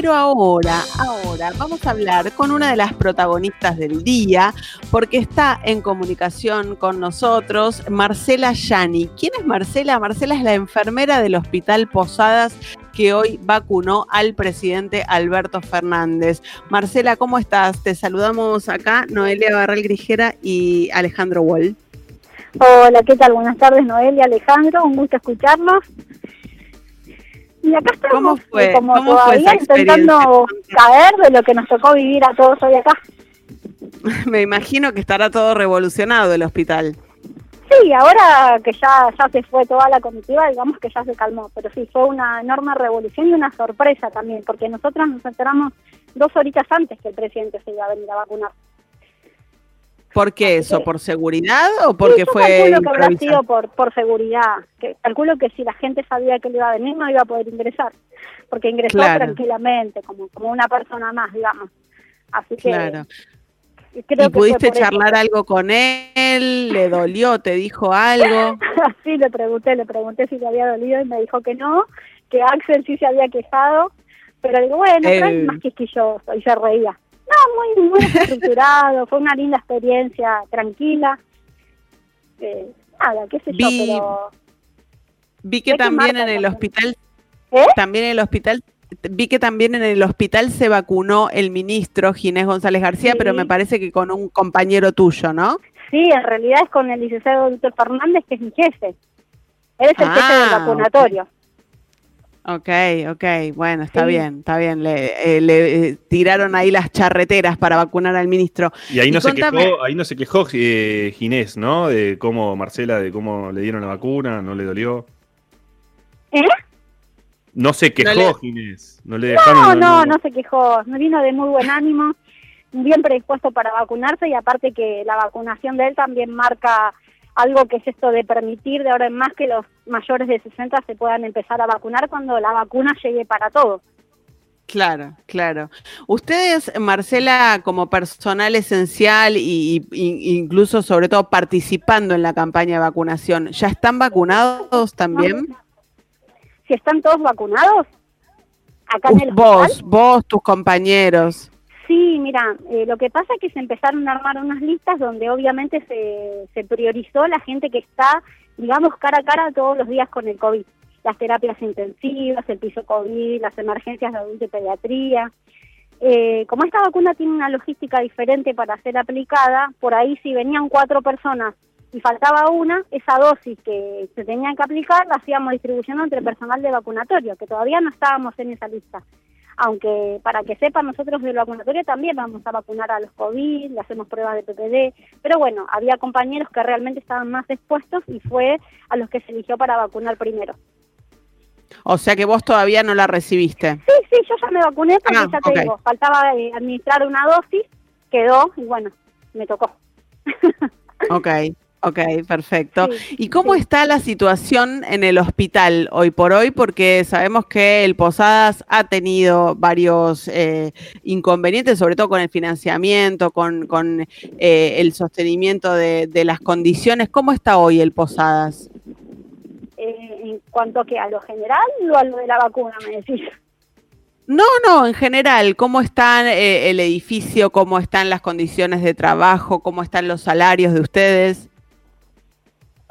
Pero ahora, ahora vamos a hablar con una de las protagonistas del día, porque está en comunicación con nosotros Marcela Yani. ¿Quién es Marcela? Marcela es la enfermera del Hospital Posadas que hoy vacunó al presidente Alberto Fernández. Marcela, ¿cómo estás? Te saludamos acá, Noelia Barral Grijera y Alejandro Wall. Hola, ¿qué tal? Buenas tardes, Noelia, Alejandro, un gusto escucharlos. Y acá estamos, ¿Cómo fue? eh, como ¿Cómo fue todavía intentando caer de lo que nos tocó vivir a todos hoy acá. Me imagino que estará todo revolucionado el hospital. Sí, ahora que ya, ya se fue toda la comitiva, digamos que ya se calmó, pero sí, fue una enorme revolución y una sorpresa también, porque nosotros nos enteramos dos horitas antes que el presidente se iba a venir a vacunar. ¿Por qué eso? ¿Por seguridad o porque Sí, yo fue calculo que habrá sido por, por seguridad. Que, calculo que si la gente sabía que le iba a venir, no iba a poder ingresar. Porque ingresó Claro. tranquilamente, como, como una persona más, digamos. Así que Claro. creo ¿Y que pudiste eso. charlar algo con él? ¿Le dolió? ¿Te dijo algo? sí, le pregunté, le pregunté si le había dolido y me dijo que no, que Axel sí se había quejado. Pero digo, bueno, pero Eh. es más quisquilloso. Y se reía. Muy, muy estructurado. fue una linda experiencia, tranquila. Eh, nada, qué sé yo, Vi- pero... Vi que también en el hospital, ¿Eh? también en el hospital, vi que también en el hospital se vacunó el ministro Ginés González García, Sí. pero me parece que con un compañero tuyo, ¿no? Sí, en realidad es con el licenciado Víctor Fernández, que es mi jefe. Él es el jefe del Ah, vacunatorio. Ok, ok, bueno, está Sí. bien, está bien. Le, eh, le, eh, tiraron ahí las charreteras para vacunar al ministro. Y ahí Y no se quejó, ahí no se quejó eh, Ginés, ¿no? De cómo Marcela, de cómo le dieron la vacuna, no le dolió. ¿Eh? No se quejó le- Ginés, no le dejaron. No, no, no se quejó. Me vino de muy buen ánimo, bien predispuesto para vacunarse y aparte que la vacunación de él también marca algo que es esto de permitir de ahora en más que los mayores de 60 se puedan empezar a vacunar cuando la vacuna llegue para todos. Claro, claro. Ustedes, Marcela, como personal esencial y, incluso sobre todo participando en la campaña de vacunación, ¿ya están vacunados también? Si están todos vacunados, acá en el vos, hospital, vos, tus compañeros. Sí, mira, eh, lo que pasa es que se empezaron a armar unas listas donde obviamente se, se priorizó la gente que está, digamos, cara a cara todos los días con el COVID. Las terapias intensivas, el piso COVID, las emergencias de adulto y pediatría. Eh, como esta vacuna tiene una logística diferente para ser aplicada, por ahí si venían cuatro personas y faltaba una, esa dosis que se tenía que aplicar la hacíamos distribuyendo entre personal de vacunatorio, que todavía no estábamos en esa lista aunque para que sepan nosotros del vacunatorio también vamos a vacunar a los COVID, le hacemos pruebas de PPD, pero bueno, había compañeros que realmente estaban más expuestos y fue a los que se eligió para vacunar primero. O sea que vos todavía no la recibiste. Sí, sí, yo ya me vacuné porque Ah, ya te digo, faltaba eh, administrar una dosis, quedó y bueno, me tocó. Ok, ok, perfecto. Sí, ¿Y cómo sí. está la situación en el hospital hoy por hoy? Porque sabemos que el Posadas ha tenido varios eh, inconvenientes, sobre todo con el financiamiento, con, con eh, el sostenimiento de, de las condiciones. ¿Cómo está hoy el Posadas? Eh, en cuanto que a lo general o a lo de la vacuna, me decís. No, no, en general, ¿cómo está eh, el edificio? ¿Cómo están las condiciones de trabajo? ¿Cómo están los salarios de ustedes?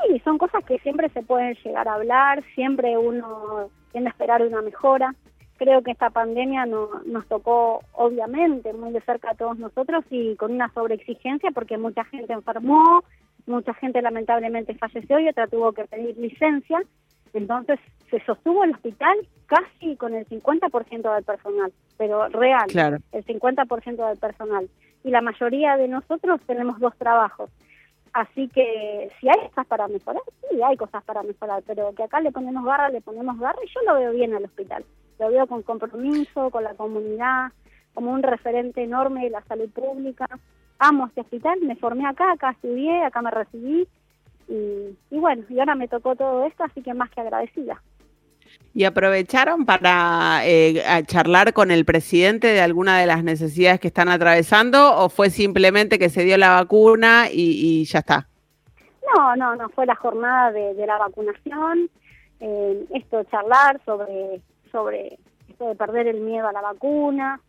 Sí, son cosas que siempre se pueden llegar a hablar, siempre uno tiende a esperar una mejora. Creo que esta pandemia no- nos tocó, obviamente, muy de cerca a todos nosotros y con una sobreexigencia porque mucha gente enfermó, mucha gente lamentablemente falleció y otra tuvo que pedir licencia. Entonces se sostuvo el hospital casi con el 50% del personal, pero real Claro. el 50% del personal. Y la mayoría de nosotros tenemos dos trabajos. Así que si hay cosas para mejorar, sí, hay cosas para mejorar, pero que acá le ponemos garra, le ponemos garra y yo lo veo bien al hospital. Lo veo con compromiso, con la comunidad, como un referente enorme de la salud pública. Amo este hospital, me formé acá, acá estudié, acá me recibí y, y bueno, y ahora me tocó todo esto, así que más que agradecida. ¿Y aprovecharon para eh, charlar con el presidente de alguna de las necesidades que están atravesando o fue simplemente que se dio la vacuna y, ya está? No, no, no, fue la jornada de, de la vacunación, eh, esto charlar sobre, sobre esto de perder el miedo a la vacuna,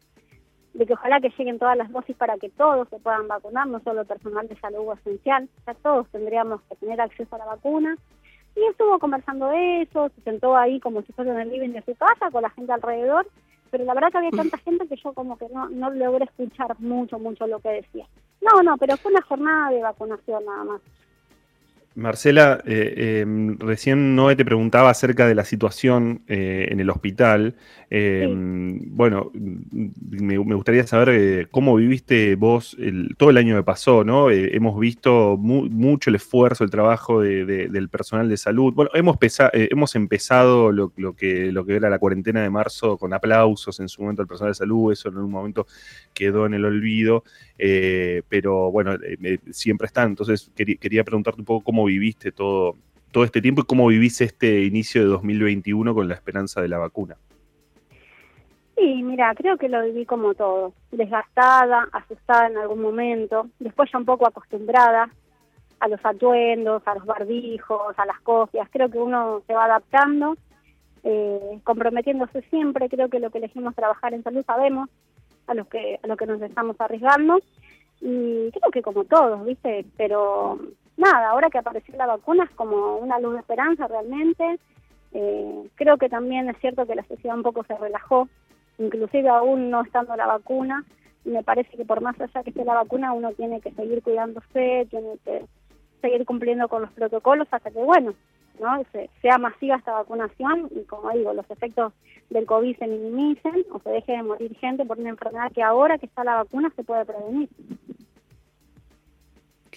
de que ojalá que lleguen todas las dosis para que todos se puedan vacunar, no solo el personal de salud esencial, ya todos tendríamos que tener acceso a la vacuna. Y estuvo conversando de eso, se sentó ahí como si fuera en el living de su casa con la gente alrededor, pero la verdad que había tanta gente que yo como que no, no logré escuchar mucho, mucho lo que decía. No, no, pero fue una jornada de vacunación nada más. Marcela, eh, em, recién Noé te preguntaba acerca de la situación eh, en el hospital. Em, bueno, me, gustaría saber eh, cómo viviste vos todo el año que pasó, ¿no? hemos visto mucho el esfuerzo, el trabajo del personal de salud. Bueno, hemos, hemos empezado lo, que, lo que era la cuarentena de marzo con aplausos en su momento al personal de salud, eso en un momento quedó en el olvido, pero bueno, siempre está. Entonces quería, quería preguntarte un poco cómo viviste todo, todo este tiempo y cómo vivís este inicio de 2021 con la esperanza de la vacuna. Sí, mira, creo que lo viví como todo, desgastada, asustada en algún momento, después ya un poco acostumbrada a los atuendos, a los barbijos, a las copias, creo que uno se va adaptando, eh, comprometiéndose siempre, creo que lo que elegimos trabajar en salud sabemos a lo que a lo que nos estamos arriesgando y creo que como todos, ¿viste? Pero nada, ahora que apareció la vacuna es como una luz de esperanza realmente. Eh, creo que también es cierto que la sociedad un poco se relajó, inclusive aún no estando la vacuna. Me parece que por más allá que esté la vacuna, uno tiene que seguir cuidándose, tiene que seguir cumpliendo con los protocolos hasta que, bueno, no sea masiva esta vacunación y, como digo, los efectos del COVID se minimicen o se deje de morir gente por una enfermedad que ahora que está la vacuna se puede prevenir.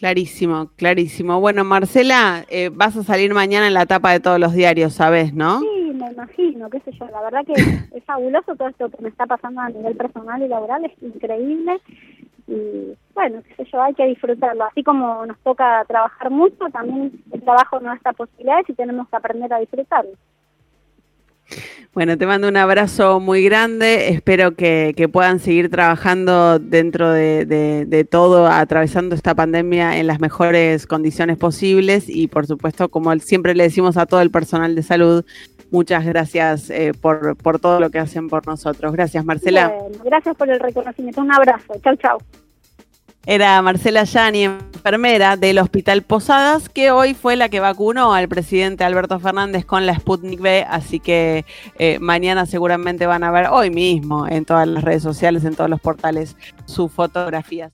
Clarísimo, clarísimo. Bueno, Marcela, eh, vas a salir mañana en la tapa de todos los diarios, ¿sabes, no? Sí, me imagino, qué sé yo. La verdad que es fabuloso todo esto que me está pasando a nivel personal y laboral, es increíble. Y bueno, qué sé yo, hay que disfrutarlo. Así como nos toca trabajar mucho, también el trabajo no está posibilidades y tenemos que aprender a disfrutarlo. Bueno, te mando un abrazo muy grande. Espero que, puedan seguir trabajando dentro de, todo, atravesando esta pandemia en las mejores condiciones posibles. Y por supuesto, como siempre le decimos a todo el personal de salud, muchas gracias eh, por, por todo lo que hacen por nosotros. Gracias, Marcela. gracias por el reconocimiento. Un abrazo. Chau, chau. Era Marcela Yani, enfermera del Hospital Posadas, que hoy fue la que vacunó al presidente Alberto Fernández con la Sputnik B, así que eh, mañana seguramente van a ver, hoy mismo, en todas las redes sociales, en todos los portales, sus fotografías.